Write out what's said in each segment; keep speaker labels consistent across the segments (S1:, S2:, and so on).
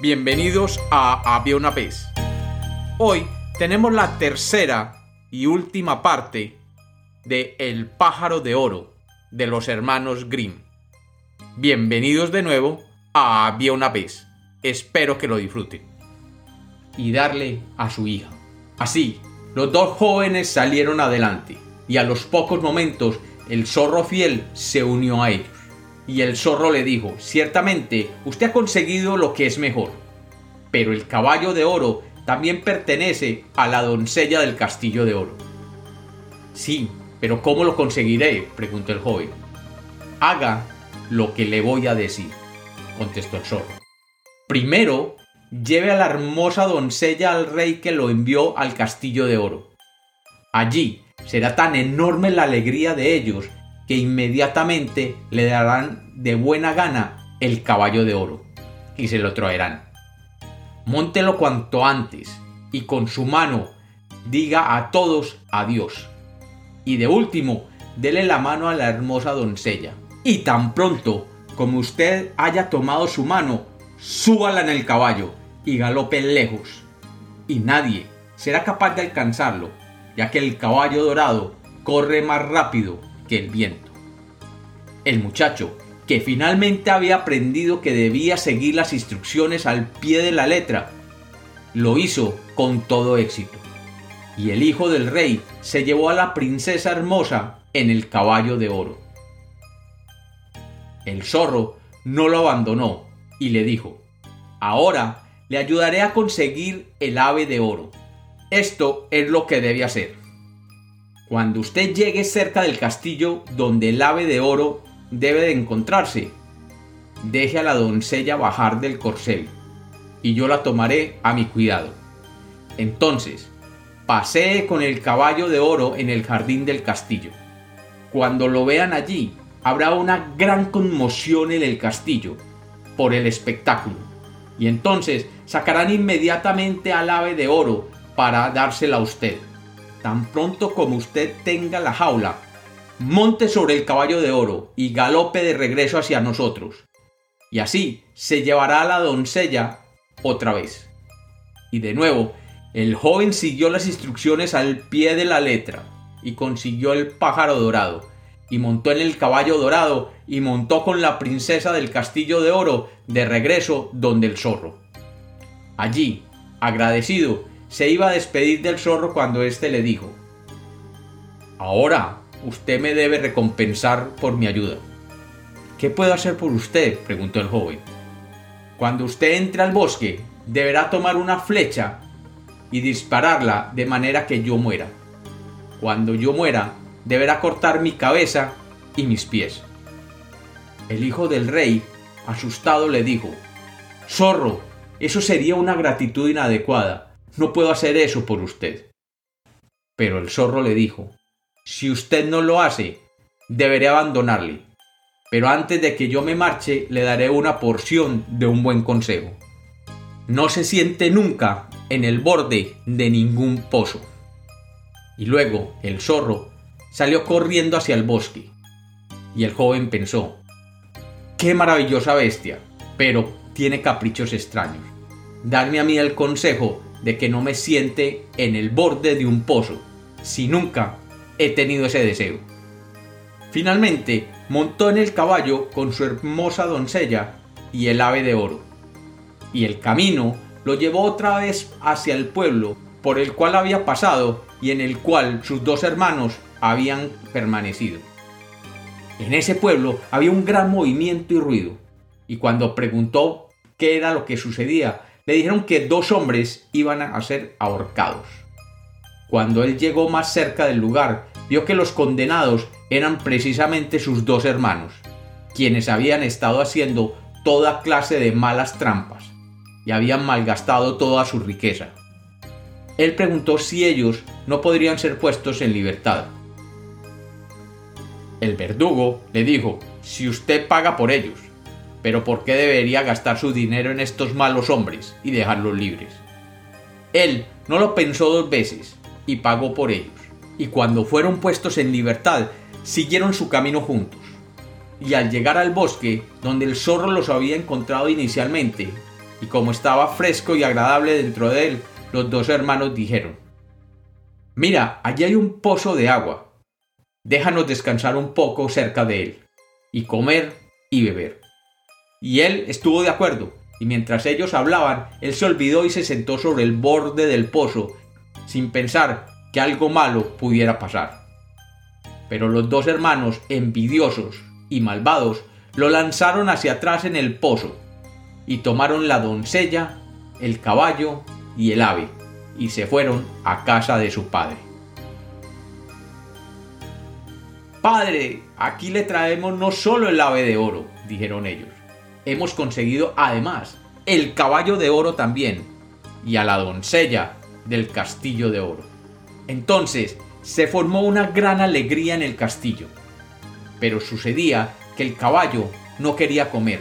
S1: Bienvenidos a Había una vez. Hoy tenemos la tercera y última parte de El pájaro de oro de los hermanos Grimm. Bienvenidos de nuevo a Había una vez. Espero que lo disfruten. Y darle a su hija. Así, los dos jóvenes salieron adelante y a los pocos momentos el zorro fiel se unió a ellos. Y el zorro le dijo, ciertamente usted ha conseguido lo que es mejor, pero el caballo de oro también pertenece a la doncella del castillo de oro. Sí, pero ¿cómo lo conseguiré? preguntó el joven. Haga lo que le voy a decir, contestó el zorro. Primero, lleve a la hermosa doncella al rey que lo envió al castillo de oro. Allí será tan enorme la alegría de ellos que inmediatamente le darán de buena gana el caballo de oro y se lo traerán. Móntelo cuanto antes y con su mano diga a todos adiós. Y de último, dele la mano a la hermosa doncella. Y tan pronto como usted haya tomado su mano, súbala en el caballo y galope lejos. Y nadie será capaz de alcanzarlo, ya que el caballo dorado corre más rápido que el viento. El muchacho, que finalmente había aprendido que debía seguir las instrucciones al pie de la letra, lo hizo con todo éxito. Y el hijo del rey se llevó a la princesa hermosa en el caballo de oro. El zorro no lo abandonó y le dijo, ahora le ayudaré a conseguir el ave de oro. Esto es lo que debe hacer. Cuando usted llegue cerca del castillo donde el ave de oro debe de encontrarse, deje a la doncella bajar del corcel y yo la tomaré a mi cuidado. Entonces, pasee con el caballo de oro en el jardín del castillo. Cuando lo vean allí, habrá una gran conmoción en el castillo por el espectáculo, y entonces sacarán inmediatamente al ave de oro para dársela a usted. Tan pronto como usted tenga la jaula, monte sobre el caballo de oro y galope de regreso hacia nosotros. Y así se llevará a la doncella otra vez. Y de nuevo, el joven siguió las instrucciones al pie de la letra y consiguió el pájaro dorado, y montó en el caballo dorado y montó con la princesa del castillo de oro de regreso donde el zorro. Allí, agradecido, se iba a despedir del zorro cuando éste le dijo Ahora usted me debe recompensar por mi ayuda. ¿Qué puedo hacer por usted? preguntó el joven. Cuando usted entre al bosque, deberá tomar una flecha y dispararla de manera que yo muera. Cuando yo muera, deberá cortar mi cabeza y mis pies. El hijo del rey, asustado, le dijo, Zorro, eso sería una gratitud inadecuada. No puedo hacer eso por usted. Pero el zorro le dijo, Si usted no lo hace, deberé abandonarle. Pero antes de que yo me marche, le daré una porción de un buen consejo. No se siente nunca en el borde de ningún pozo. Y luego el zorro salió corriendo hacia el bosque. Y el joven pensó, qué maravillosa bestia, pero tiene caprichos extraños. Darme a mí el consejo de que no me siente en el borde de un pozo, si nunca he tenido ese deseo. Finalmente montó en el caballo con su hermosa doncella y el ave de oro. Y el camino lo llevó otra vez hacia el pueblo por el cual había pasado y en el cual sus dos hermanos habían permanecido. En ese pueblo había un gran movimiento y ruido, y cuando preguntó qué era lo que sucedía, le dijeron que dos hombres iban a ser ahorcados. Cuando él llegó más cerca del lugar, vio que los condenados eran precisamente sus dos hermanos, quienes habían estado haciendo toda clase de malas trampas y habían malgastado toda su riqueza. Él preguntó si ellos no podrían ser puestos en libertad. El verdugo le dijo, si usted paga por ellos, pero ¿por qué debería gastar su dinero en estos malos hombres y dejarlos libres? Él no lo pensó dos veces y pagó por ellos, y cuando fueron puestos en libertad, siguieron su camino juntos. Y al llegar al bosque, donde el zorro los había encontrado inicialmente, y como estaba fresco y agradable dentro de él, los dos hermanos dijeron, Mira, allí hay un pozo de agua. Déjanos descansar un poco cerca de él, y comer y beber. Y él estuvo de acuerdo, y mientras ellos hablaban, él se olvidó y se sentó sobre el borde del pozo, sin pensar que algo malo pudiera pasar. Pero los dos hermanos, envidiosos y malvados, lo lanzaron hacia atrás en el pozo, y tomaron la doncella, el caballo y el ave, y se fueron a casa de su padre. Padre, aquí le traemos no solo el ave de oro, dijeron ellos. Hemos conseguido además el caballo de oro también, y a la doncella del castillo de oro. Entonces se formó una gran alegría en el castillo. Pero sucedía que el caballo no quería comer,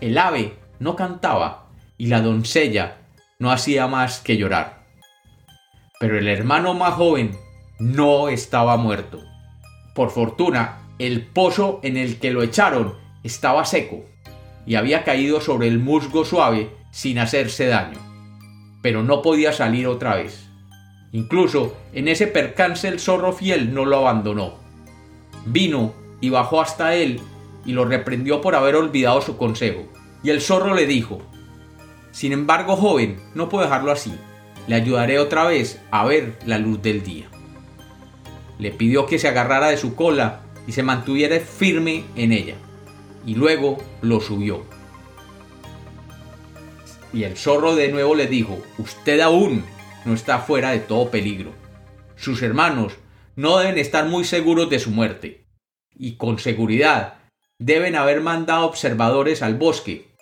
S1: el ave no cantaba y la doncella no hacía más que llorar. Pero el hermano más joven no estaba muerto. Por fortuna, el pozo en el que lo echaron estaba seco y había caído sobre el musgo suave sin hacerse daño. Pero no podía salir otra vez. Incluso en ese percance el zorro fiel no lo abandonó. Vino y bajó hasta él y lo reprendió por haber olvidado su consejo. Y el zorro le dijo, Sin embargo, joven, no puedo dejarlo así. Le ayudaré otra vez a ver la luz del día. Le pidió que se agarrara de su cola y se mantuviera firme en ella, y luego lo subió. Y el zorro de nuevo le dijo, Usted aún no está fuera de todo peligro. Sus hermanos no deben estar muy seguros de su muerte. Y con seguridad deben haber mandado observadores al bosque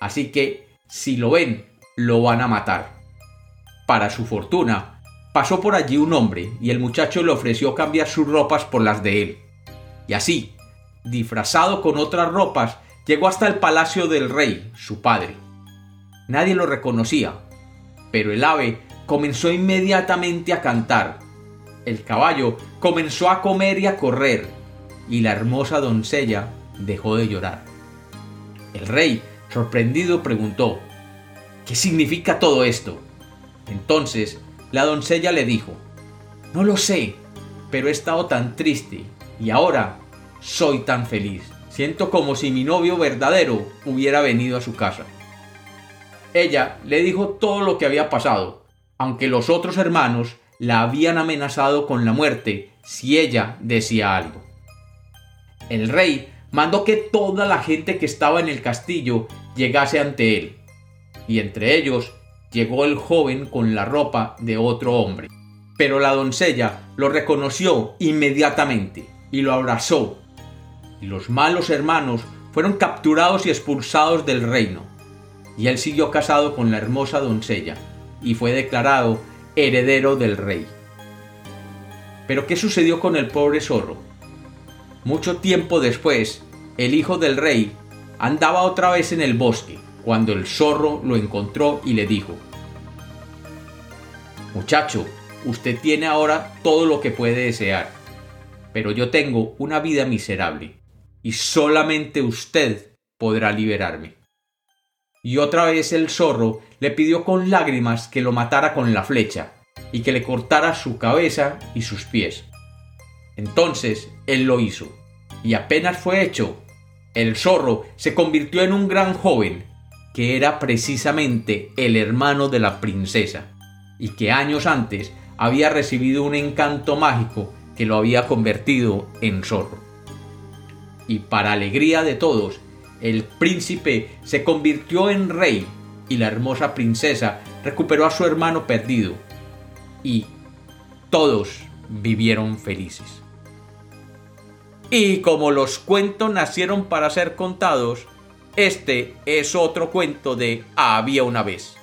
S1: Así que, si lo ven, lo van a matar. Para su fortuna, pasó por allí un hombre y el muchacho le ofreció cambiar sus ropas por las de él. Y así, disfrazado con otras ropas, llegó hasta el palacio del rey, su padre. Nadie lo reconocía, pero el ave comenzó inmediatamente a cantar. El caballo comenzó a comer y a correr, y la hermosa doncella dejó de llorar. El rey Sorprendido preguntó, ¿Qué significa todo esto? Entonces la doncella le dijo, No lo sé, pero he estado tan triste y ahora soy tan feliz. Siento como si mi novio verdadero hubiera venido a su casa. Ella le dijo todo lo que había pasado, aunque los otros hermanos la habían amenazado con la muerte si ella decía algo. El rey mandó que toda la gente que estaba en el castillo llegase ante él, y entre ellos llegó el joven con la ropa de otro hombre. Pero la doncella lo reconoció inmediatamente y lo abrazó, y los malos hermanos fueron capturados y expulsados del reino, y él siguió casado con la hermosa doncella, y fue declarado heredero del rey. Pero ¿qué sucedió con el pobre zorro? Mucho tiempo después, el hijo del rey andaba otra vez en el bosque cuando el zorro lo encontró y le dijo, Muchacho, usted tiene ahora todo lo que puede desear, pero yo tengo una vida miserable y solamente usted podrá liberarme. Y otra vez el zorro le pidió con lágrimas que lo matara con la flecha y que le cortara su cabeza y sus pies. Entonces él lo hizo, y apenas fue hecho, el zorro se convirtió en un gran joven, que era precisamente el hermano de la princesa, y que años antes había recibido un encanto mágico que lo había convertido en zorro. Y para alegría de todos, el príncipe se convirtió en rey y la hermosa princesa recuperó a su hermano perdido. Y todos vivieron felices. Y como los cuentos nacieron para ser contados, este es otro cuento de Había una vez.